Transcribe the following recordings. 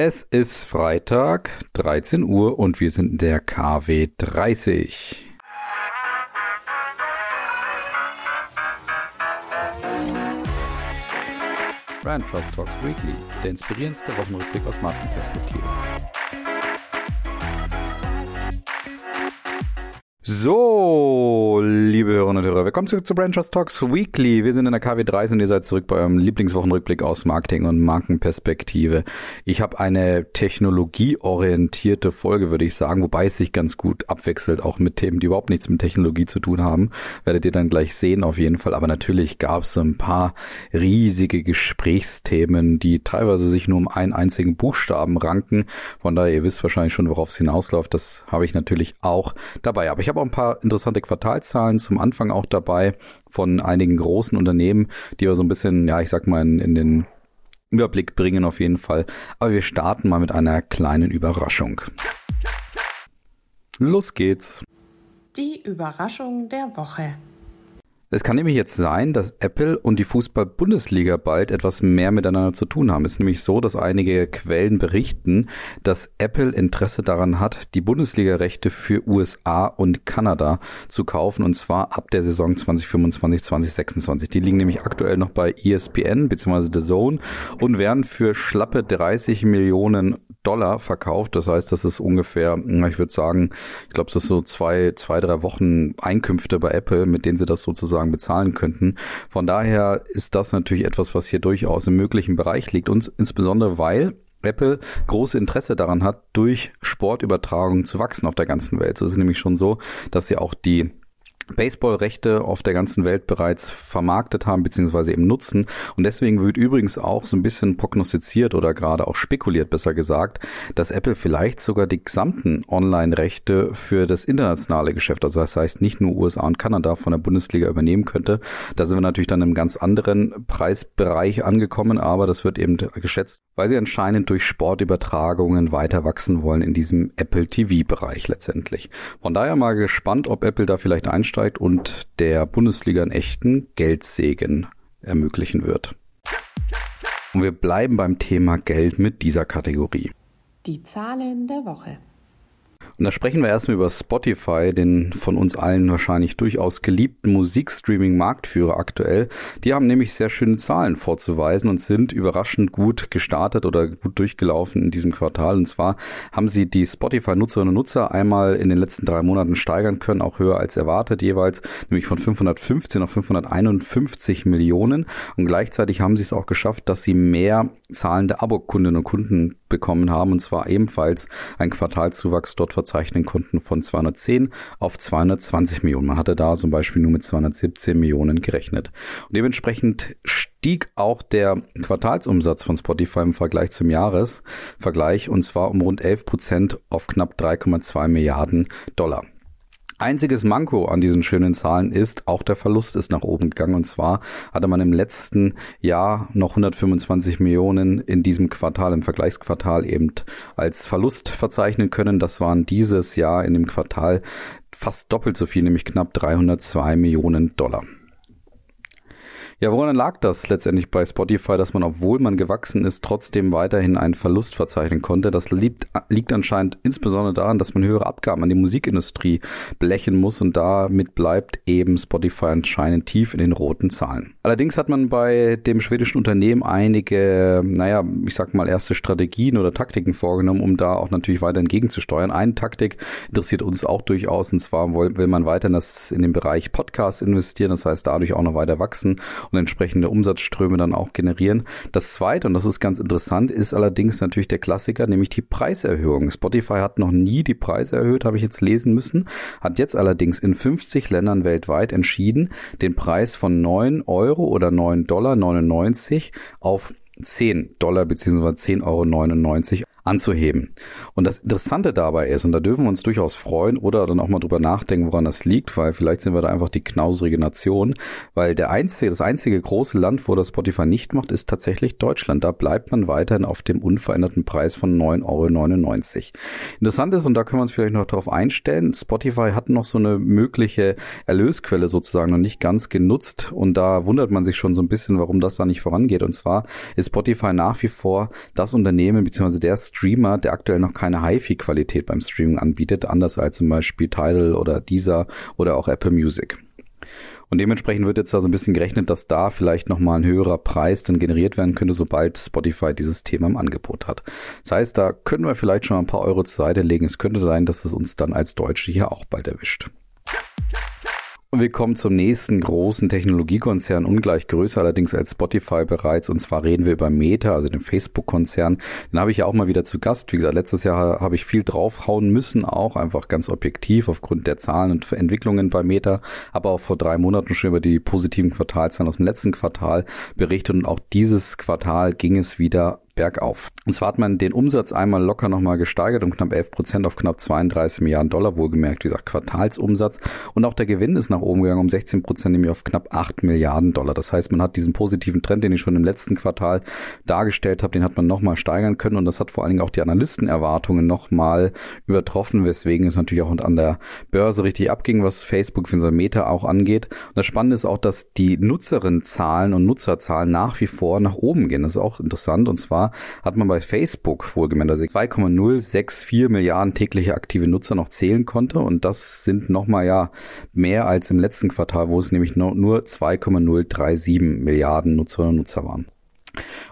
Es ist Freitag, 13 Uhr und wir sind in der KW 30. Brand Trust Talks Weekly, der inspirierendste Wochenrückblick aus Markenperspektive. So, liebe Hörerinnen und Hörer, willkommen zurück zu Brand Trust Talks Weekly. Wir sind in der KW3 und ihr seid zurück bei eurem Lieblingswochenrückblick aus Marketing und Markenperspektive. Ich habe eine technologieorientierte Folge, würde ich sagen, wobei es sich ganz gut abwechselt, auch mit Themen, die überhaupt nichts mit Technologie zu tun haben. Werdet ihr dann gleich sehen auf jeden Fall. Aber natürlich gab es ein paar riesige Gesprächsthemen, die teilweise sich nur um einen einzigen Buchstaben ranken. Von daher, ihr wisst wahrscheinlich schon, worauf es hinausläuft. Das habe ich natürlich auch dabei. Aber ich habe auch ein paar interessante Quartalzahlen zum Anfang auch dabei von einigen großen Unternehmen, die wir so ein bisschen, ja, ich sag mal, in, in den Überblick bringen auf jeden Fall. Aber wir starten mal mit einer kleinen Überraschung. Los geht's. Die Überraschung der Woche. Es kann nämlich jetzt sein, dass Apple und die Fußball-Bundesliga bald etwas mehr miteinander zu tun haben. Es ist nämlich so, dass einige Quellen berichten, dass Apple Interesse daran hat, die Bundesliga-Rechte für USA und Kanada zu kaufen und zwar ab der Saison 2025, 2026. Die liegen nämlich aktuell noch bei ESPN bzw. The Zone und werden für schlappe 30 Millionen Dollar verkauft. Das heißt, das ist ungefähr, ich würde sagen, ich glaube, das ist so zwei, zwei, drei Wochen Einkünfte bei Apple, mit denen sie das sozusagen bezahlen könnten. Von daher ist das natürlich etwas, was hier durchaus im möglichen Bereich liegt. Und insbesondere, weil Apple große Interesse daran hat, durch Sportübertragung zu wachsen auf der ganzen Welt. So ist es nämlich schon so, dass sie auch die Baseballrechte auf der ganzen Welt bereits vermarktet haben beziehungsweise eben nutzen. Und deswegen wird übrigens auch so ein bisschen prognostiziert oder gerade auch spekuliert, besser gesagt, dass Apple vielleicht sogar die gesamten Online-Rechte für das internationale Geschäft, also das heißt nicht nur USA und Kanada von der Bundesliga übernehmen könnte. Da sind wir natürlich dann im ganz anderen Preisbereich angekommen, aber das wird eben geschätzt, weil sie anscheinend durch Sportübertragungen weiter wachsen wollen in diesem Apple TV-Bereich letztendlich. Von daher mal gespannt, ob Apple da vielleicht einsteigt einsteigt und der Bundesliga einen echten Geldsegen ermöglichen wird. Und wir bleiben beim Thema Geld mit dieser Kategorie. Die Zahlen der Woche. Und da sprechen wir erstmal über Spotify, den von uns allen wahrscheinlich durchaus geliebten Musikstreaming-Marktführer aktuell. Die haben nämlich sehr schöne Zahlen vorzuweisen und sind überraschend gut gestartet oder gut durchgelaufen in diesem Quartal. Und zwar haben sie die Spotify-Nutzerinnen und Nutzer einmal in den letzten drei Monaten steigern können, auch höher als erwartet jeweils, nämlich von 515 auf 551 Millionen. Und gleichzeitig haben sie es auch geschafft, dass sie mehr zahlende Abo-Kundinnen und Kunden bekommen haben, und zwar ebenfalls ein Quartalzuwachs dort verzeichnen konnten von 210 auf 220 Millionen. Man hatte da zum Beispiel nur mit 217 Millionen gerechnet. Und dementsprechend stieg auch der Quartalsumsatz von Spotify im Vergleich zum Jahresvergleich und zwar um rund 11 Prozent auf knapp 3,2 Milliarden Dollar. Einziges Manko an diesen schönen Zahlen ist, auch der Verlust ist nach oben gegangen. Und zwar hatte man im letzten Jahr noch 125 Millionen in diesem Quartal, im Vergleichsquartal eben als Verlust verzeichnen können. Das waren dieses Jahr in dem Quartal fast doppelt so viel, nämlich knapp 302 Millionen Dollar. Ja, woran lag das letztendlich bei Spotify, dass man, obwohl man gewachsen ist, trotzdem weiterhin einen Verlust verzeichnen konnte? Das liegt, liegt anscheinend insbesondere daran, dass man höhere Abgaben an die Musikindustrie blechen muss und damit bleibt eben Spotify anscheinend tief in den roten Zahlen. Allerdings hat man bei dem schwedischen Unternehmen einige, naja, ich sag mal, erste Strategien oder Taktiken vorgenommen, um da auch natürlich weiter entgegenzusteuern. Eine Taktik interessiert uns auch durchaus und zwar will man weiter in, das, in den Bereich Podcast investieren, das heißt dadurch auch noch weiter wachsen und entsprechende Umsatzströme dann auch generieren. Das zweite, und das ist ganz interessant, ist allerdings natürlich der Klassiker, nämlich die Preiserhöhung. Spotify hat noch nie die Preise erhöht, habe ich jetzt lesen müssen, hat jetzt allerdings in 50 Ländern weltweit entschieden, den Preis von 9 Euro oder 9 Dollar 99 auf 10 Dollar bzw. 10,99 Euro anzuheben. Und das Interessante dabei ist, und da dürfen wir uns durchaus freuen oder dann auch mal drüber nachdenken, woran das liegt, weil vielleicht sind wir da einfach die knauserige Nation, weil der einzige, das einzige große Land, wo das Spotify nicht macht, ist tatsächlich Deutschland. Da bleibt man weiterhin auf dem unveränderten Preis von 9,99 Euro. Interessant ist, und da können wir uns vielleicht noch darauf einstellen, Spotify hat noch so eine mögliche Erlösquelle sozusagen noch nicht ganz genutzt und da wundert man sich schon so ein bisschen, warum das da nicht vorangeht. Und zwar ist Spotify nach wie vor das Unternehmen bzw. der Streamer, der aktuell noch keine HiFi-Qualität beim Streaming anbietet, anders als zum Beispiel Tidal oder Deezer oder auch Apple Music. Und dementsprechend wird jetzt da so ein bisschen gerechnet, dass da vielleicht nochmal ein höherer Preis dann generiert werden könnte, sobald Spotify dieses Thema im Angebot hat. Das heißt, da können wir vielleicht schon ein paar Euro zur Seite legen. Es könnte sein, dass es uns dann als Deutsche hier auch bald erwischt. Und wir kommen zum nächsten großen Technologiekonzern, ungleich größer allerdings als Spotify bereits. Und zwar reden wir über Meta, also den Facebook-Konzern. Den habe ich ja auch mal wieder zu Gast. Wie gesagt, letztes Jahr habe ich viel draufhauen müssen, auch einfach ganz objektiv aufgrund der Zahlen und Entwicklungen bei Meta. Aber auch vor drei Monaten schon über die positiven Quartalzahlen aus dem letzten Quartal berichtet. Und auch dieses Quartal ging es wieder bergauf. Und zwar hat man den Umsatz einmal locker nochmal gesteigert um knapp 11 Prozent auf knapp 32 Milliarden Dollar, wohlgemerkt, wie gesagt, Quartalsumsatz. Und auch der Gewinn ist nach oben gegangen um 16 Prozent, nämlich auf knapp 8 Milliarden Dollar. Das heißt, man hat diesen positiven Trend, den ich schon im letzten Quartal dargestellt habe, den hat man nochmal steigern können. Und das hat vor allen Dingen auch die Analystenerwartungen nochmal übertroffen, weswegen es natürlich auch an der Börse richtig abging, was Facebook für Meta auch angeht. Und das Spannende ist auch, dass die Nutzerinnenzahlen und Nutzerzahlen nach wie vor nach oben gehen. Das ist auch interessant. Und zwar hat man bei Facebook wohlgemerkt, also 2,064 Milliarden tägliche aktive Nutzer noch zählen konnte und das sind nochmal ja mehr als im letzten Quartal, wo es nämlich nur 2,037 Milliarden Nutzerinnen und Nutzer waren.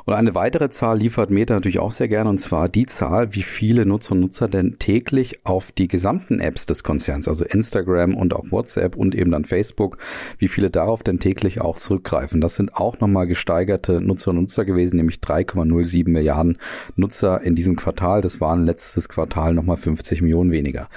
Und eine weitere Zahl liefert Meta natürlich auch sehr gerne, und zwar die Zahl, wie viele Nutzer und Nutzer denn täglich auf die gesamten Apps des Konzerns, also Instagram und auch WhatsApp und eben dann Facebook, wie viele darauf denn täglich auch zurückgreifen. Das sind auch nochmal gesteigerte Nutzer und Nutzer gewesen, nämlich 3,07 Milliarden Nutzer in diesem Quartal. Das waren letztes Quartal nochmal 50 Millionen weniger.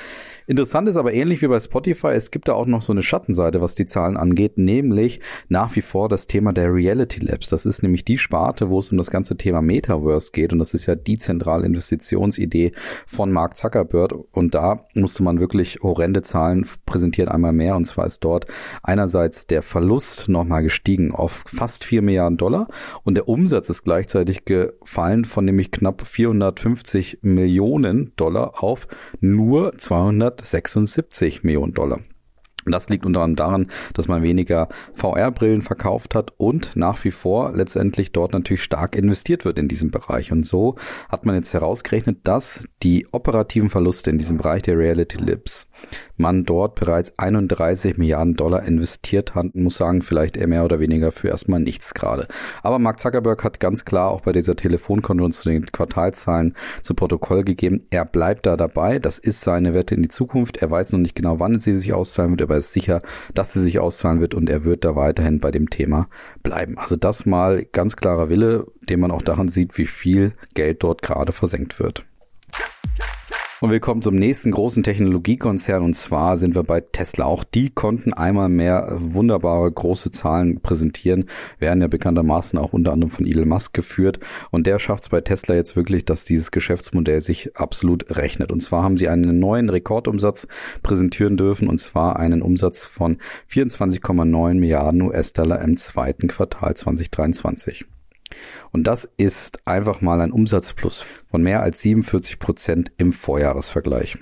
Interessant ist aber ähnlich wie bei Spotify, es gibt da auch noch so eine Schattenseite, was die Zahlen angeht, nämlich nach wie vor das Thema der Reality Labs. Das ist nämlich die Sparte, wo es um das ganze Thema Metaverse geht und das ist ja die zentrale Investitionsidee von Mark Zuckerberg und da musste man wirklich horrende Zahlen präsentieren, einmal mehr und zwar ist dort einerseits der Verlust nochmal gestiegen auf fast 4 Milliarden Dollar und der Umsatz ist gleichzeitig gefallen von nämlich knapp 450 Millionen Dollar auf nur 200 176 Millionen Dollar. Das liegt unter anderem daran, dass man weniger VR-Brillen verkauft hat und nach wie vor letztendlich dort natürlich stark investiert wird in diesem Bereich. Und so hat man jetzt herausgerechnet, dass die operativen Verluste in diesem Bereich der Reality Lips man dort bereits 31 Milliarden Dollar investiert hat. Muss sagen, vielleicht eher mehr oder weniger für erstmal nichts gerade. Aber Mark Zuckerberg hat ganz klar auch bei dieser Telefonkonferenz zu den Quartalzahlen zu Protokoll gegeben, er bleibt da dabei. Das ist seine Wette in die Zukunft. Er weiß noch nicht genau, wann sie sich auszahlen wird, aber er ist sicher, dass sie sich auszahlen wird und er wird da weiterhin bei dem Thema bleiben. Also das mal ganz klarer Wille, den man auch daran sieht, wie viel Geld dort gerade versenkt wird. Und wir kommen zum nächsten großen Technologiekonzern und zwar sind wir bei Tesla. Auch die konnten einmal mehr wunderbare große Zahlen präsentieren, werden ja bekanntermaßen auch unter anderem von Elon Musk geführt und der schafft es bei Tesla jetzt wirklich, dass dieses Geschäftsmodell sich absolut rechnet. Und zwar haben sie einen neuen Rekordumsatz präsentieren dürfen und zwar einen Umsatz von 24,9 Milliarden US-Dollar im zweiten Quartal 2023. Und das ist einfach mal ein Umsatzplus von mehr als 47 Prozent im Vorjahresvergleich.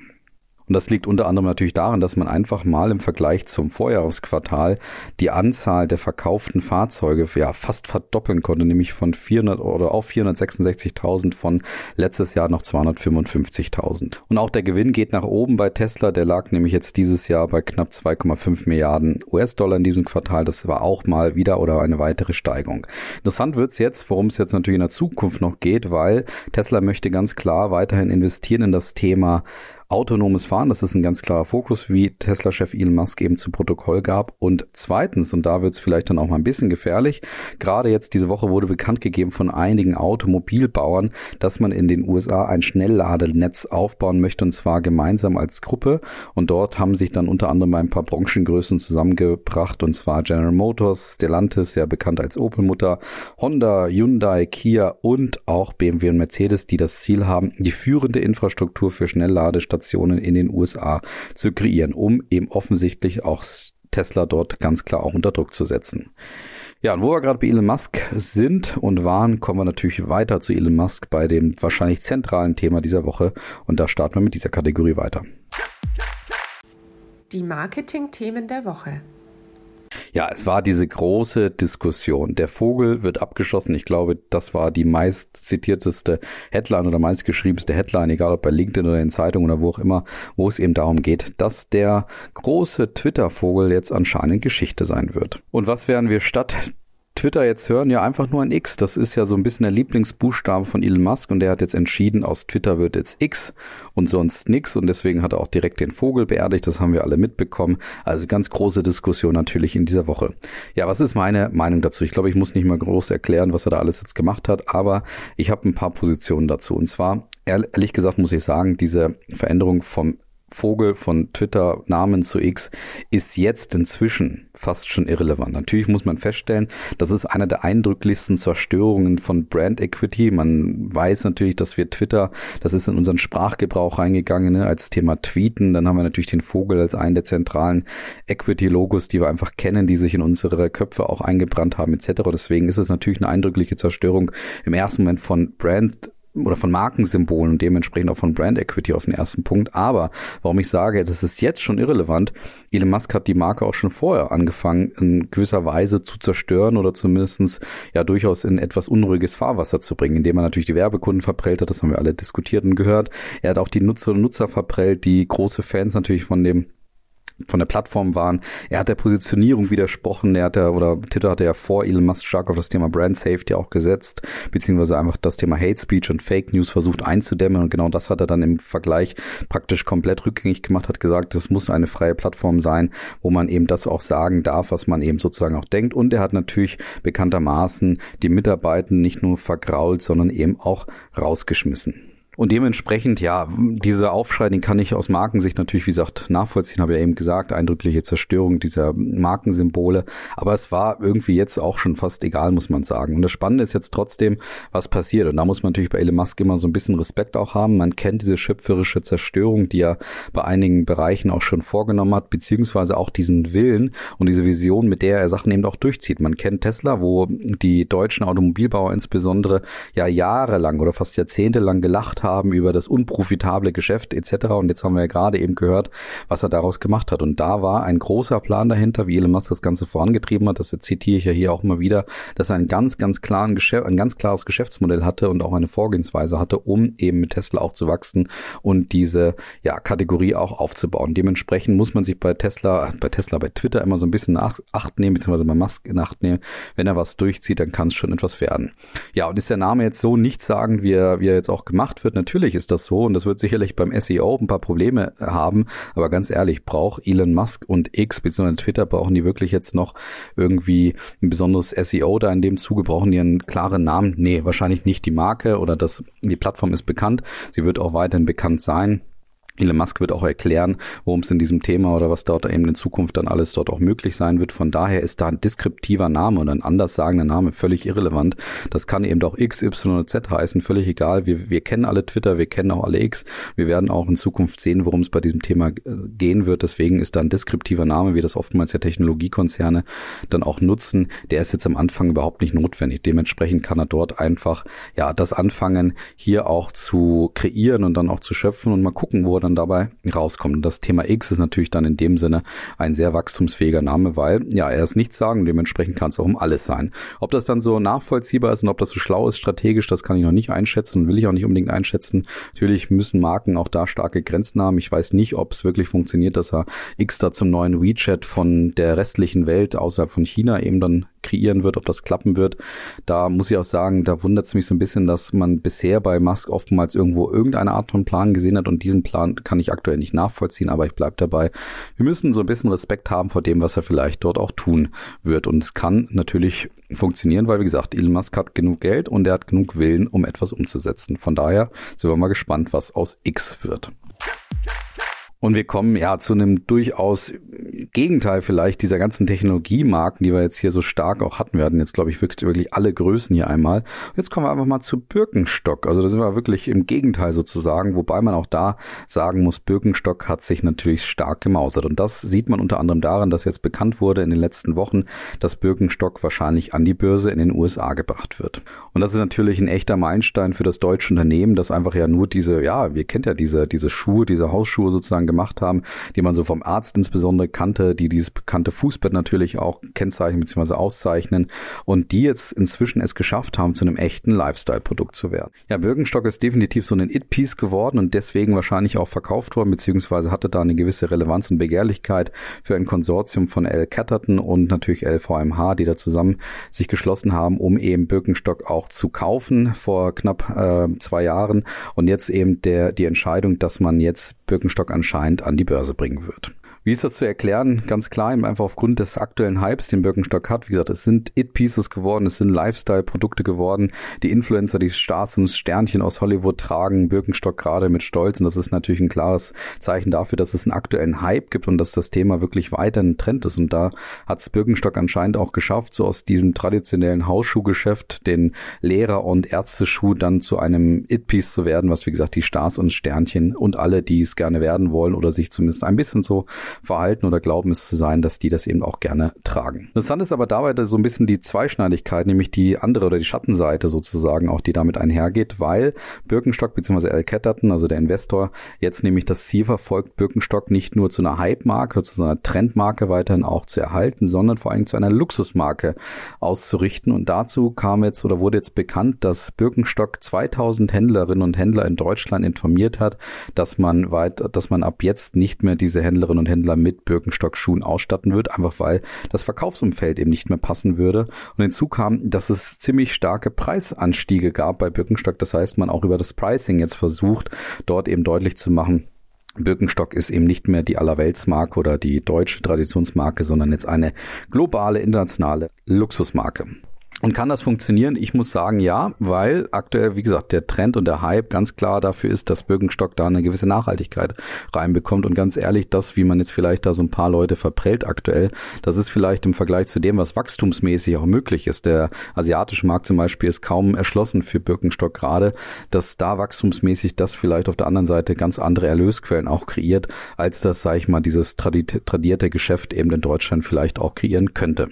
Und das liegt unter anderem natürlich daran, dass man einfach mal im Vergleich zum Vorjahresquartal die Anzahl der verkauften Fahrzeuge ja fast verdoppeln konnte, nämlich von 400 oder auf 466.000 von letztes Jahr noch 255.000. Und auch der Gewinn geht nach oben bei Tesla, der lag nämlich jetzt dieses Jahr bei knapp 2,5 Milliarden US-Dollar in diesem Quartal. Das war auch mal wieder oder eine weitere Steigerung. Interessant wird's jetzt, worum es jetzt natürlich in der Zukunft noch geht, weil Tesla möchte ganz klar weiterhin investieren in das Thema autonomes Fahren, das ist ein ganz klarer Fokus, wie Tesla-Chef Elon Musk eben zu Protokoll gab. Und zweitens, und da wird es vielleicht dann auch mal ein bisschen gefährlich, gerade jetzt diese Woche wurde bekannt gegeben von einigen Automobilbauern, dass man in den USA ein Schnellladenetz aufbauen möchte, und zwar gemeinsam als Gruppe. Und dort haben sich dann unter anderem ein paar Branchengrößen zusammengebracht, und zwar General Motors, Stellantis, ja bekannt als Opel-Mutter, Honda, Hyundai, Kia und auch BMW und Mercedes, die das Ziel haben, die führende Infrastruktur für Schnellladestationen in den USA zu kreieren, um eben offensichtlich auch Tesla dort ganz klar auch unter Druck zu setzen. Ja, und wo wir gerade bei Elon Musk sind und waren, kommen wir natürlich weiter zu Elon Musk bei dem wahrscheinlich zentralen Thema dieser Woche. Und da starten wir mit dieser Kategorie weiter. Die Marketing-Themen der Woche. Ja, es war diese große Diskussion. Der Vogel wird abgeschossen. Ich glaube, das war die meist zitierteste Headline oder meistgeschriebenste Headline, egal ob bei LinkedIn oder in Zeitungen oder wo auch immer, wo es eben darum geht, dass der große Twitter-Vogel jetzt anscheinend Geschichte sein wird. Und was werden wir statt Twitter jetzt hören, ja einfach nur ein X. Das ist ja so ein bisschen der Lieblingsbuchstabe von Elon Musk und der hat jetzt entschieden, aus Twitter wird jetzt X und sonst nix und deswegen hat er auch direkt den Vogel beerdigt. Das haben wir alle mitbekommen. Also ganz große Diskussion natürlich in dieser Woche. Ja, was ist meine Meinung dazu? Ich glaube, ich muss nicht mal groß erklären, was er da alles jetzt gemacht hat, aber ich habe ein paar Positionen dazu. Und zwar, ehrlich gesagt muss ich sagen, diese Veränderung vom Vogel von Twitter Namen zu X ist jetzt inzwischen fast schon irrelevant. Natürlich muss man feststellen, das ist eine der eindrücklichsten Zerstörungen von Brand Equity. Man weiß natürlich, dass wir Twitter, das ist in unseren Sprachgebrauch reingegangen ne, als Thema Tweeten. Dann haben wir natürlich den Vogel als einen der zentralen Equity-Logos, die wir einfach kennen, die sich in unsere Köpfe auch eingebrannt haben etc. Deswegen ist es natürlich eine eindrückliche Zerstörung im ersten Moment von Brand oder von Markensymbolen und dementsprechend auch von Brand Equity auf den ersten Punkt. Aber warum ich sage, das ist jetzt schon irrelevant, Elon Musk hat die Marke auch schon vorher angefangen, in gewisser Weise zu zerstören oder zumindestens ja durchaus in etwas unruhiges Fahrwasser zu bringen, indem er natürlich die Werbekunden verprellt hat, das haben wir alle diskutiert und gehört. Er hat auch die Nutzerinnen und Nutzer verprellt, die große Fans natürlich von dem von der Plattform waren. Er hat der Positionierung widersprochen. Er hat ja, oder Twitter hatte ja vor Elon Musk stark auf das Thema Brand Safety auch gesetzt, beziehungsweise einfach das Thema Hate Speech und Fake News versucht einzudämmen. Und genau das hat er dann im Vergleich praktisch komplett rückgängig gemacht, hat gesagt, es muss eine freie Plattform sein, wo man eben das auch sagen darf, was man eben sozusagen auch denkt. Und er hat natürlich bekanntermaßen die Mitarbeiter nicht nur vergrault, sondern eben auch rausgeschmissen. Und dementsprechend, ja, dieser Aufschrei, den kann ich aus Markensicht natürlich, wie gesagt, nachvollziehen, habe ja eben gesagt, eindrückliche Zerstörung dieser Markensymbole. Aber es war irgendwie jetzt auch schon fast egal, muss man sagen. Und das Spannende ist jetzt trotzdem, was passiert. Und da muss man natürlich bei Elon Musk immer so ein bisschen Respekt auch haben. Man kennt diese schöpferische Zerstörung, die er bei einigen Bereichen auch schon vorgenommen hat, beziehungsweise auch diesen Willen und diese Vision, mit der er Sachen eben auch durchzieht. Man kennt Tesla, wo die deutschen Automobilbauer insbesondere ja jahrelang oder fast jahrzehntelang gelacht haben, haben über das unprofitable Geschäft etc. Und jetzt haben wir ja gerade eben gehört, was er daraus gemacht hat. Und da war ein großer Plan dahinter, wie Elon Musk das Ganze vorangetrieben hat. Das zitiere ich ja hier auch immer wieder, dass er ein ganz, ganz klaren Geschäft, ein ganz klares Geschäftsmodell hatte und auch eine Vorgehensweise hatte, um eben mit Tesla auch zu wachsen und diese ja, Kategorie auch aufzubauen. Dementsprechend muss man sich bei Tesla, bei Tesla, bei Twitter immer so ein bisschen nach Acht nehmen, beziehungsweise bei Musk in Acht nehmen. Wenn er was durchzieht, dann kann es schon etwas werden. Ja, und ist der Name jetzt so nicht sagen, wie er, wie er jetzt auch gemacht wird? Natürlich ist das so und das wird sicherlich beim SEO ein paar Probleme haben. Aber ganz ehrlich, braucht Elon Musk und X bzw. Twitter brauchen die wirklich jetzt noch irgendwie ein besonderes SEO da in dem Zuge? Brauchen die einen klaren Namen? Nee, wahrscheinlich nicht die Marke oder das, die Plattform ist bekannt. Sie wird auch weiterhin bekannt sein. Elon Musk wird auch erklären, worum es in diesem Thema oder was dort eben in Zukunft dann alles dort auch möglich sein wird. Von daher ist da ein deskriptiver Name oder ein anders sagender Name völlig irrelevant. Das kann eben auch X, Y oder Z heißen, völlig egal. Wir, wir kennen alle Twitter, wir kennen auch alle X. Wir werden auch in Zukunft sehen, worum es bei diesem Thema äh, gehen wird. Deswegen ist da ein deskriptiver Name, wie das oftmals ja Technologiekonzerne dann auch nutzen. Der ist jetzt am Anfang überhaupt nicht notwendig. Dementsprechend kann er dort einfach, ja, das anfangen, hier auch zu kreieren und dann auch zu schöpfen und mal gucken, wo er dann dabei rauskommt. Und das Thema X ist natürlich dann in dem Sinne ein sehr wachstumsfähiger Name, weil ja, er ist nichts sagen, dementsprechend kann es auch um alles sein. Ob das dann so nachvollziehbar ist und ob das so schlau ist strategisch, das kann ich noch nicht einschätzen und will ich auch nicht unbedingt einschätzen. Natürlich müssen Marken auch da starke Grenzen haben. Ich weiß nicht, ob es wirklich funktioniert, dass er X da zum neuen WeChat von der restlichen Welt außerhalb von China eben dann kreieren wird, ob das klappen wird. Da muss ich auch sagen, da wundert es mich so ein bisschen, dass man bisher bei Musk oftmals irgendwo irgendeine Art von Plan gesehen hat und diesen Plan kann ich aktuell nicht nachvollziehen, aber ich bleibe dabei. Wir müssen so ein bisschen Respekt haben vor dem, was er vielleicht dort auch tun wird. Und es kann natürlich funktionieren, weil wie gesagt, Elon Musk hat genug Geld und er hat genug Willen, um etwas umzusetzen. Von daher sind wir mal gespannt, was aus X wird. Und wir kommen ja zu einem durchaus Gegenteil vielleicht dieser ganzen Technologiemarken, die wir jetzt hier so stark auch hatten. Wir hatten jetzt, glaube ich, wirklich, wirklich alle Größen hier einmal. Und jetzt kommen wir einfach mal zu Birkenstock. Also da sind wir wirklich im Gegenteil sozusagen, wobei man auch da sagen muss, Birkenstock hat sich natürlich stark gemausert. Und das sieht man unter anderem daran, dass jetzt bekannt wurde in den letzten Wochen, dass Birkenstock wahrscheinlich an die Börse in den USA gebracht wird. Und das ist natürlich ein echter Meilenstein für das deutsche Unternehmen, das einfach ja nur diese, ja, wir kennt ja diese, diese Schuhe, diese Hausschuhe sozusagen gemacht haben, die man so vom Arzt insbesondere kannte, die dieses bekannte Fußbett natürlich auch kennzeichnen bzw. auszeichnen und die jetzt inzwischen es geschafft haben, zu einem echten Lifestyle-Produkt zu werden. Ja, Birkenstock ist definitiv so ein It-Piece geworden und deswegen wahrscheinlich auch verkauft worden, beziehungsweise hatte da eine gewisse Relevanz und Begehrlichkeit für ein Konsortium von L. Catterton und natürlich LVMH, die da zusammen sich geschlossen haben, um eben Birkenstock auch zu kaufen vor knapp äh, zwei Jahren und jetzt eben der die Entscheidung, dass man jetzt Birkenstock anscheinend an die Börse bringen wird. Wie ist das zu erklären? Ganz klar, eben einfach aufgrund des aktuellen Hypes, den Birkenstock hat. Wie gesagt, es sind It-Pieces geworden, es sind Lifestyle-Produkte geworden. Die Influencer, die Stars und Sternchen aus Hollywood tragen Birkenstock gerade mit Stolz. Und das ist natürlich ein klares Zeichen dafür, dass es einen aktuellen Hype gibt und dass das Thema wirklich weiter ein Trend ist. Und da hat es Birkenstock anscheinend auch geschafft, so aus diesem traditionellen Hausschuhgeschäft, den Lehrer- und Ärzteschuh dann zu einem It-Piece zu werden, was wie gesagt die Stars und Sternchen und alle, die es gerne werden wollen oder sich zumindest ein bisschen so verhalten oder glauben es zu sein, dass die das eben auch gerne tragen. Interessant ist aber dabei so ein bisschen die Zweischneidigkeit, nämlich die andere oder die Schattenseite sozusagen, auch die damit einhergeht, weil Birkenstock bzw. Al Ketterton, also der Investor, jetzt nämlich das Ziel verfolgt, Birkenstock nicht nur zu einer Hype-Marke, zu einer Trendmarke weiterhin auch zu erhalten, sondern vor allem zu einer Luxusmarke auszurichten. Und dazu kam jetzt oder wurde jetzt bekannt, dass Birkenstock 2000 Händlerinnen und Händler in Deutschland informiert hat, dass man weit, dass man ab jetzt nicht mehr diese Händlerinnen und Händler Händler mit Birkenstock-Schuhen ausstatten wird, einfach weil das Verkaufsumfeld eben nicht mehr passen würde. Und hinzu kam, dass es ziemlich starke Preisanstiege gab bei Birkenstock. Das heißt, man auch über das Pricing jetzt versucht, dort eben deutlich zu machen, Birkenstock ist eben nicht mehr die Allerweltsmarke oder die deutsche Traditionsmarke, sondern jetzt eine globale, internationale Luxusmarke. Und kann das funktionieren? Ich muss sagen, ja, weil aktuell, wie gesagt, der Trend und der Hype ganz klar dafür ist, dass Birkenstock da eine gewisse Nachhaltigkeit reinbekommt. Und ganz ehrlich, das, wie man jetzt vielleicht da so ein paar Leute verprellt aktuell, das ist vielleicht im Vergleich zu dem, was wachstumsmäßig auch möglich ist. Der asiatische Markt zum Beispiel ist kaum erschlossen für Birkenstock gerade, dass da wachstumsmäßig das vielleicht auf der anderen Seite ganz andere Erlösquellen auch kreiert, als das, sage ich mal, dieses tradierte Geschäft eben in Deutschland vielleicht auch kreieren könnte.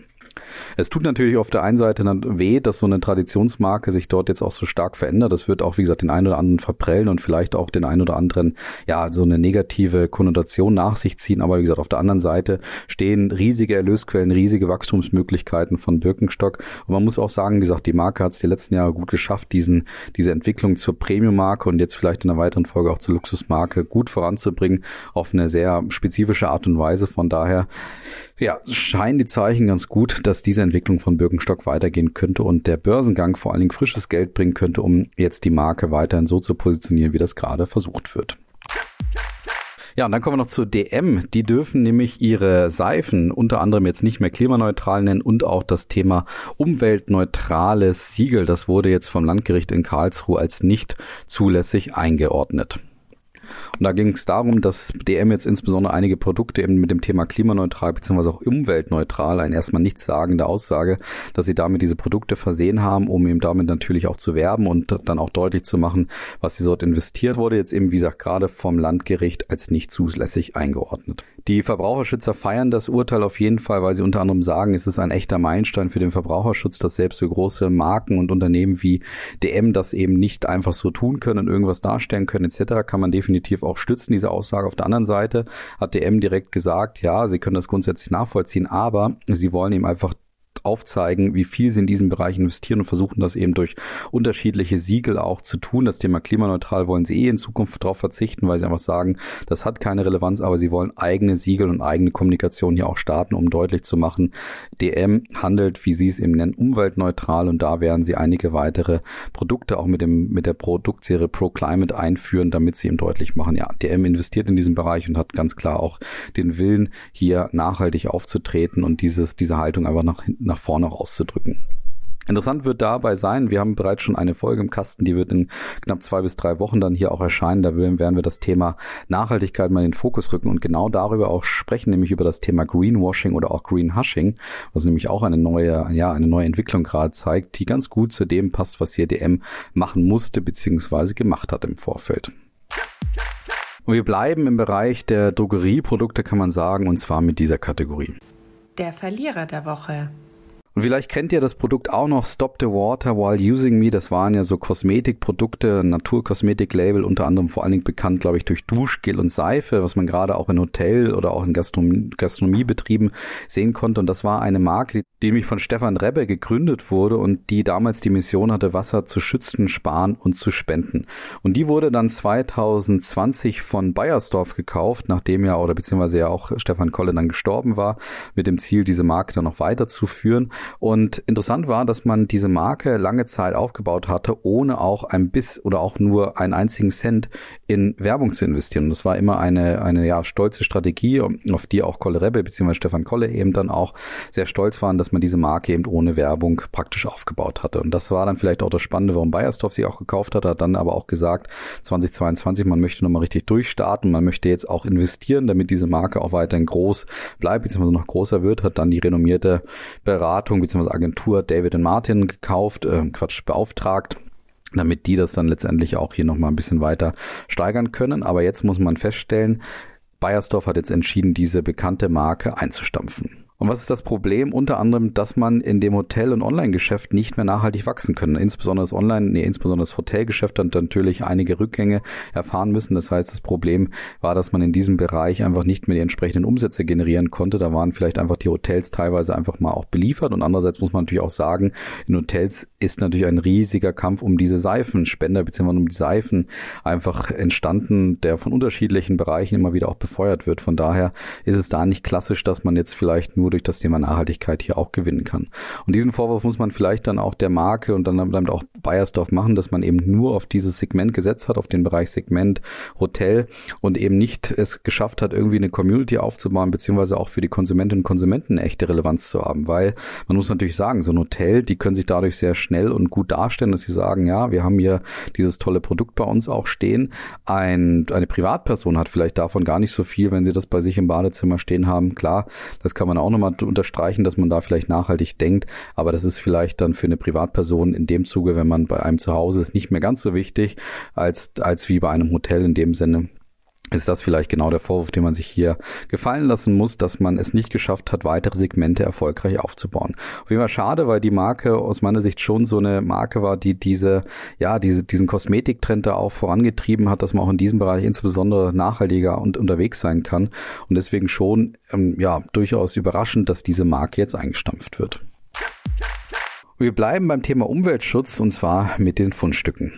Es tut natürlich auf der einen Seite dann weh, dass so eine Traditionsmarke sich dort jetzt auch so stark verändert. Das wird auch, wie gesagt, den einen oder anderen verprellen und vielleicht auch den einen oder anderen, ja, so eine negative Konnotation nach sich ziehen. Aber wie gesagt, auf der anderen Seite stehen riesige Erlösquellen, riesige Wachstumsmöglichkeiten von Birkenstock. Und man muss auch sagen, wie gesagt, die Marke hat es die letzten Jahre gut geschafft, diesen, diese Entwicklung zur Premium-Marke und jetzt vielleicht in einer weiteren Folge auch zur Luxusmarke gut voranzubringen auf eine sehr spezifische Art und Weise. Von daher, ja, scheinen die Zeichen ganz gut, dass diese Entwicklung von Birkenstock weitergehen könnte und der Börsengang vor allen Dingen frisches Geld bringen könnte, um jetzt die Marke weiterhin so zu positionieren, wie das gerade versucht wird. Ja, und dann kommen wir noch zur DM. Die dürfen nämlich ihre Seifen unter anderem jetzt nicht mehr klimaneutral nennen und auch das Thema umweltneutrales Siegel, das wurde jetzt vom Landgericht in Karlsruhe als nicht zulässig eingeordnet. Und da ging es darum, dass DM jetzt insbesondere einige Produkte eben mit dem Thema klimaneutral bzw. auch umweltneutral, ein erstmal nichtssagende Aussage, dass sie damit diese Produkte versehen haben, um eben damit natürlich auch zu werben und dann auch deutlich zu machen, was sie dort investiert wurde, jetzt eben wie gesagt gerade vom Landgericht als nicht zulässig eingeordnet. Die Verbraucherschützer feiern das Urteil auf jeden Fall, weil sie unter anderem sagen, es ist ein echter Meilenstein für den Verbraucherschutz, dass selbst so große Marken und Unternehmen wie DM das eben nicht einfach so tun können, irgendwas darstellen können etc. kann man definitiv auch stützen, diese Aussage. Auf der anderen Seite hat DM direkt gesagt, ja, sie können das grundsätzlich nachvollziehen, aber sie wollen ihm einfach aufzeigen, wie viel sie in diesem Bereich investieren und versuchen das eben durch unterschiedliche Siegel auch zu tun. Das Thema klimaneutral wollen sie eh in Zukunft darauf verzichten, weil sie einfach sagen, das hat keine Relevanz, aber sie wollen eigene Siegel und eigene Kommunikation hier auch starten, um deutlich zu machen, DM handelt, wie sie es eben nennen, umweltneutral und da werden sie einige weitere Produkte auch mit dem mit der Produktserie Pro Climate einführen, damit sie eben deutlich machen, ja, DM investiert in diesen Bereich und hat ganz klar auch den Willen, hier nachhaltig aufzutreten und dieses diese Haltung einfach nach nach vorne auszudrücken. Interessant wird dabei sein, wir haben bereits schon eine Folge im Kasten, die wird in knapp zwei bis drei Wochen dann hier auch erscheinen. Da werden wir das Thema Nachhaltigkeit mal in den Fokus rücken und genau darüber auch sprechen, nämlich über das Thema Greenwashing oder auch Greenhushing, was nämlich auch eine neue, ja, eine neue Entwicklung gerade zeigt, die ganz gut zu dem passt, was hier DM machen musste bzw. gemacht hat im Vorfeld. Und wir bleiben im Bereich der Drogerieprodukte, kann man sagen, und zwar mit dieser Kategorie. Der Verlierer der Woche. Und vielleicht kennt ihr das Produkt auch noch Stop the Water While Using Me. Das waren ja so Kosmetikprodukte, Naturkosmetik-Label, unter anderem vor allen Dingen bekannt, glaube ich, durch Duschgel und Seife, was man gerade auch in Hotel oder auch in Gastronomie Gastronomiebetrieben sehen konnte. Und das war eine Marke, die nämlich von Stefan Rebbe gegründet wurde und die damals die Mission hatte, Wasser zu schützen, sparen und zu spenden. Und die wurde dann 2020 von Bayersdorf gekauft, nachdem ja, oder beziehungsweise ja auch Stefan Kolle dann gestorben war, mit dem Ziel, diese Marke dann noch weiterzuführen. Und interessant war, dass man diese Marke lange Zeit aufgebaut hatte, ohne auch ein Biss oder auch nur einen einzigen Cent in Werbung zu investieren. Und das war immer eine, eine ja, stolze Strategie, auf die auch Kolle Rebbe bzw. Stefan Kolle eben dann auch sehr stolz waren, dass man diese Marke eben ohne Werbung praktisch aufgebaut hatte. Und das war dann vielleicht auch das Spannende, warum Bayersdorf sie auch gekauft hat, hat dann aber auch gesagt, 2022, man möchte nochmal richtig durchstarten, man möchte jetzt auch investieren, damit diese Marke auch weiterhin groß bleibt, beziehungsweise noch größer wird, hat dann die renommierte Beratung Beratung bzw. Agentur David Martin gekauft, äh, Quatsch, beauftragt damit die das dann letztendlich auch hier nochmal ein bisschen weiter steigern können. Aber jetzt muss man feststellen, Bayersdorf hat jetzt entschieden, diese bekannte Marke einzustampfen. Und was ist das Problem? Unter anderem, dass man in dem Hotel- und Online-Geschäft nicht mehr nachhaltig wachsen können. Insbesondere das Online, nee, insbesondere das Hotelgeschäft hat natürlich einige Rückgänge erfahren müssen. Das heißt, das Problem war, dass man in diesem Bereich einfach nicht mehr die entsprechenden Umsätze generieren konnte. Da waren vielleicht einfach die Hotels teilweise einfach mal auch beliefert. Und andererseits muss man natürlich auch sagen, in Hotels ist natürlich ein riesiger Kampf um diese Seifenspender beziehungsweise um die Seifen einfach entstanden, der von unterschiedlichen Bereichen immer wieder auch befeuert wird. Von daher ist es da nicht klassisch, dass man jetzt vielleicht nur durch das Thema Nachhaltigkeit hier auch gewinnen kann. Und diesen Vorwurf muss man vielleicht dann auch der Marke und dann damit auch Bayersdorf machen, dass man eben nur auf dieses Segment gesetzt hat, auf den Bereich Segment Hotel und eben nicht es geschafft hat, irgendwie eine Community aufzubauen, beziehungsweise auch für die Konsumentinnen und Konsumenten echte Relevanz zu haben, weil man muss natürlich sagen, so ein Hotel, die können sich dadurch sehr schnell und gut darstellen, dass sie sagen, ja, wir haben hier dieses tolle Produkt bei uns auch stehen. Ein, eine Privatperson hat vielleicht davon gar nicht so viel, wenn sie das bei sich im Badezimmer stehen haben. Klar, das kann man auch nochmal unterstreichen, dass man da vielleicht nachhaltig denkt, aber das ist vielleicht dann für eine Privatperson in dem Zuge, wenn man bei einem zu Hause ist, nicht mehr ganz so wichtig als, als wie bei einem Hotel in dem Sinne ist das vielleicht genau der Vorwurf, den man sich hier gefallen lassen muss, dass man es nicht geschafft hat, weitere Segmente erfolgreich aufzubauen. Auf jeden Fall schade, weil die Marke aus meiner Sicht schon so eine Marke war, die diese, ja, diese, diesen Kosmetiktrend da auch vorangetrieben hat, dass man auch in diesem Bereich insbesondere nachhaltiger und unterwegs sein kann. Und deswegen schon, ähm, ja, durchaus überraschend, dass diese Marke jetzt eingestampft wird. Wir bleiben beim Thema Umweltschutz und zwar mit den Fundstücken.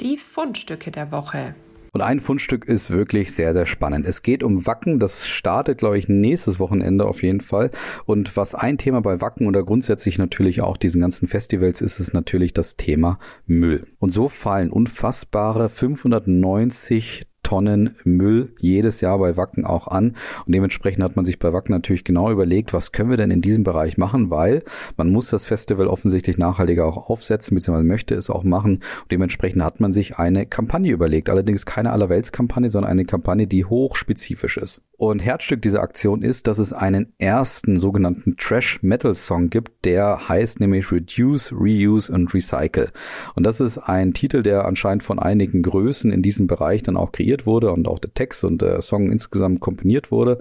Die Fundstücke der Woche. Und ein Fundstück ist wirklich sehr, sehr spannend. Es geht um Wacken. Das startet, glaube ich, nächstes Wochenende auf jeden Fall. Und was ein Thema bei Wacken oder grundsätzlich natürlich auch diesen ganzen Festivals ist, ist natürlich das Thema Müll. Und so fallen unfassbare 590 Tonnen Müll jedes Jahr bei Wacken auch an. Und dementsprechend hat man sich bei Wacken natürlich genau überlegt, was können wir denn in diesem Bereich machen, weil man muss das Festival offensichtlich nachhaltiger auch aufsetzen, beziehungsweise möchte es auch machen. Und dementsprechend hat man sich eine Kampagne überlegt. Allerdings keine Allerweltskampagne, sondern eine Kampagne, die hochspezifisch ist. Und Herzstück dieser Aktion ist, dass es einen ersten sogenannten Trash-Metal-Song gibt, der heißt nämlich Reduce, Reuse und Recycle. Und das ist ein Titel, der anscheinend von einigen Größen in diesem Bereich dann auch kreiert wurde und auch der Text und der Song insgesamt komponiert wurde.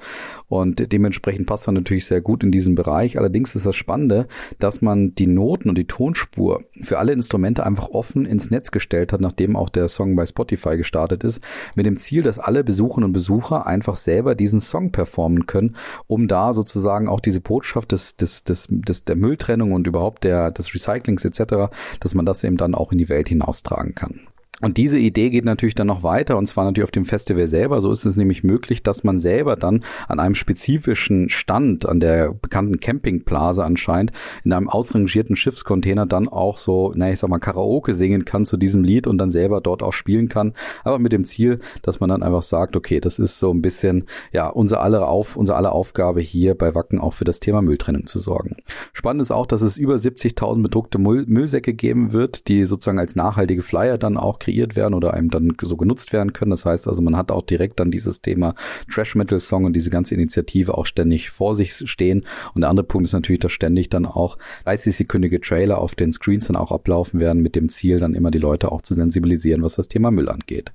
Und dementsprechend passt er natürlich sehr gut in diesen Bereich. Allerdings ist das Spannende, dass man die Noten und die Tonspur für alle Instrumente einfach offen ins Netz gestellt hat, nachdem auch der Song bei Spotify gestartet ist, mit dem Ziel, dass alle Besucherinnen und Besucher einfach selber diese diesen Song performen können, um da sozusagen auch diese Botschaft des, des, des, des der Mülltrennung und überhaupt der, des Recyclings etc., dass man das eben dann auch in die Welt hinaustragen kann. Und diese Idee geht natürlich dann noch weiter und zwar natürlich auf dem Festival selber. So ist es nämlich möglich, dass man selber dann an einem spezifischen Stand an der bekannten Campingplaza anscheinend in einem ausrangierten Schiffscontainer dann auch so, naja, ich sag mal, Karaoke singen kann zu diesem Lied und dann selber dort auch spielen kann. Aber mit dem Ziel, dass man dann einfach sagt, okay, das ist so ein bisschen, ja, unser aller auf, unser aller Aufgabe hier bei Wacken auch für das Thema Mülltrennung zu sorgen. Spannend ist auch, dass es über 70.000 bedruckte Müll Müllsäcke geben wird, die sozusagen als nachhaltige Flyer dann auch kreiert werden oder einem dann so genutzt werden können. Das heißt also, man hat auch direkt dann dieses Thema Trash Metal Song und diese ganze Initiative auch ständig vor sich stehen. Und der andere Punkt ist natürlich, dass ständig dann auch 30-sekündige Trailer auf den Screens dann auch ablaufen werden mit dem Ziel, dann immer die Leute auch zu sensibilisieren, was das Thema Müll angeht.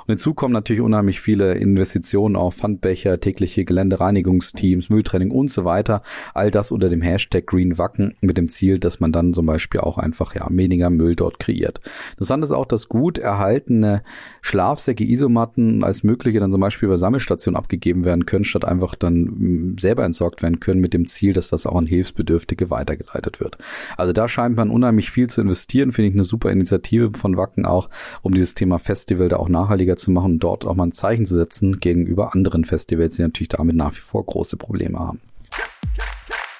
Und hinzu kommen natürlich unheimlich viele Investitionen auf Pfandbecher, tägliche Geländereinigungsteams, Mülltraining und so weiter. All das unter dem Hashtag Green Wacken mit dem Ziel, dass man dann zum Beispiel auch einfach ja weniger Müll dort kreiert. Interessant ist auch, dass gut erhaltene Schlafsäcke, Isomatten als mögliche dann zum Beispiel bei Sammelstationen abgegeben werden können, statt einfach dann mm, selber entsorgt werden können mit dem Ziel, dass das auch an Hilfsbedürftige weitergeleitet wird. Also da scheint man unheimlich viel zu investieren, finde ich eine super Initiative von Wacken auch, um dieses Thema Festival da auch nachhaltiger zu machen und dort auch mal ein Zeichen zu setzen gegenüber anderen Festivals, die natürlich damit nach wie vor große Probleme haben.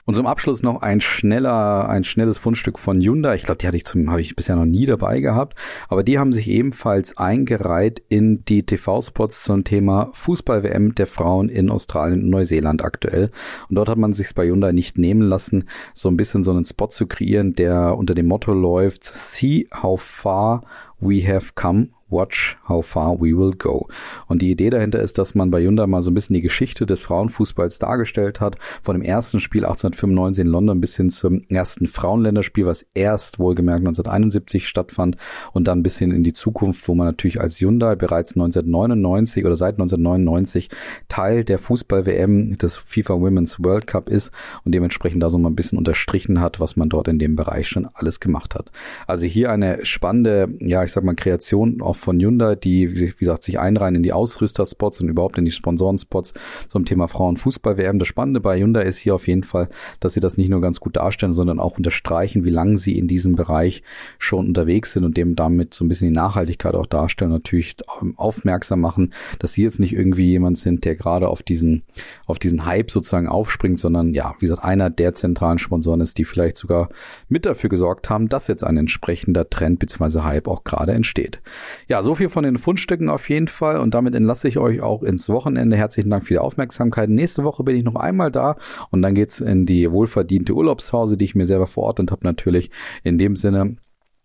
Und zum Abschluss noch ein schneller, ein schnelles Fundstück von Hyundai. Ich glaube, die hatte ich zum, habe ich bisher noch nie dabei gehabt. Aber die haben sich ebenfalls eingereiht in die TV-Spots zum Thema Fußball-WM der Frauen in Australien und Neuseeland aktuell. Und dort hat man sich bei Hyundai nicht nehmen lassen, so ein bisschen so einen Spot zu kreieren, der unter dem Motto läuft, see how far we have come Watch How Far We Will Go. Und die Idee dahinter ist, dass man bei Hyundai mal so ein bisschen die Geschichte des Frauenfußballs dargestellt hat, von dem ersten Spiel 1895 in London bis hin zum ersten Frauenländerspiel, was erst wohlgemerkt 1971 stattfand und dann bis hin in die Zukunft, wo man natürlich als Hyundai bereits 1999 oder seit 1999 Teil der Fußball-WM des FIFA Women's World Cup ist und dementsprechend da so mal ein bisschen unterstrichen hat, was man dort in dem Bereich schon alles gemacht hat. Also hier eine spannende, ja, ich sag mal, Kreation auf von Hyundai, die, wie gesagt, sich einreihen in die Ausrüsterspots und überhaupt in die Sponsorenspots zum Thema Frauenfußball-WM. Das Spannende bei Hyundai ist hier auf jeden Fall, dass sie das nicht nur ganz gut darstellen, sondern auch unterstreichen, wie lange sie in diesem Bereich schon unterwegs sind und dem damit so ein bisschen die Nachhaltigkeit auch darstellen, natürlich aufmerksam machen, dass sie jetzt nicht irgendwie jemand sind, der gerade auf diesen, auf diesen Hype sozusagen aufspringt, sondern ja, wie gesagt, einer der zentralen Sponsoren ist, die vielleicht sogar mit dafür gesorgt haben, dass jetzt ein entsprechender Trend bzw. Hype auch gerade entsteht. Ja, so viel von den Fundstücken auf jeden Fall und damit entlasse ich euch auch ins Wochenende. Herzlichen Dank für die Aufmerksamkeit. Nächste Woche bin ich noch einmal da und dann geht's in die wohlverdiente Urlaubspause, die ich mir selber verordnet habe natürlich. In dem Sinne,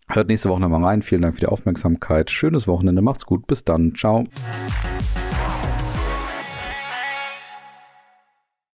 hört nächste Woche nochmal rein. Vielen Dank für die Aufmerksamkeit. Schönes Wochenende, macht's gut, bis dann. Ciao.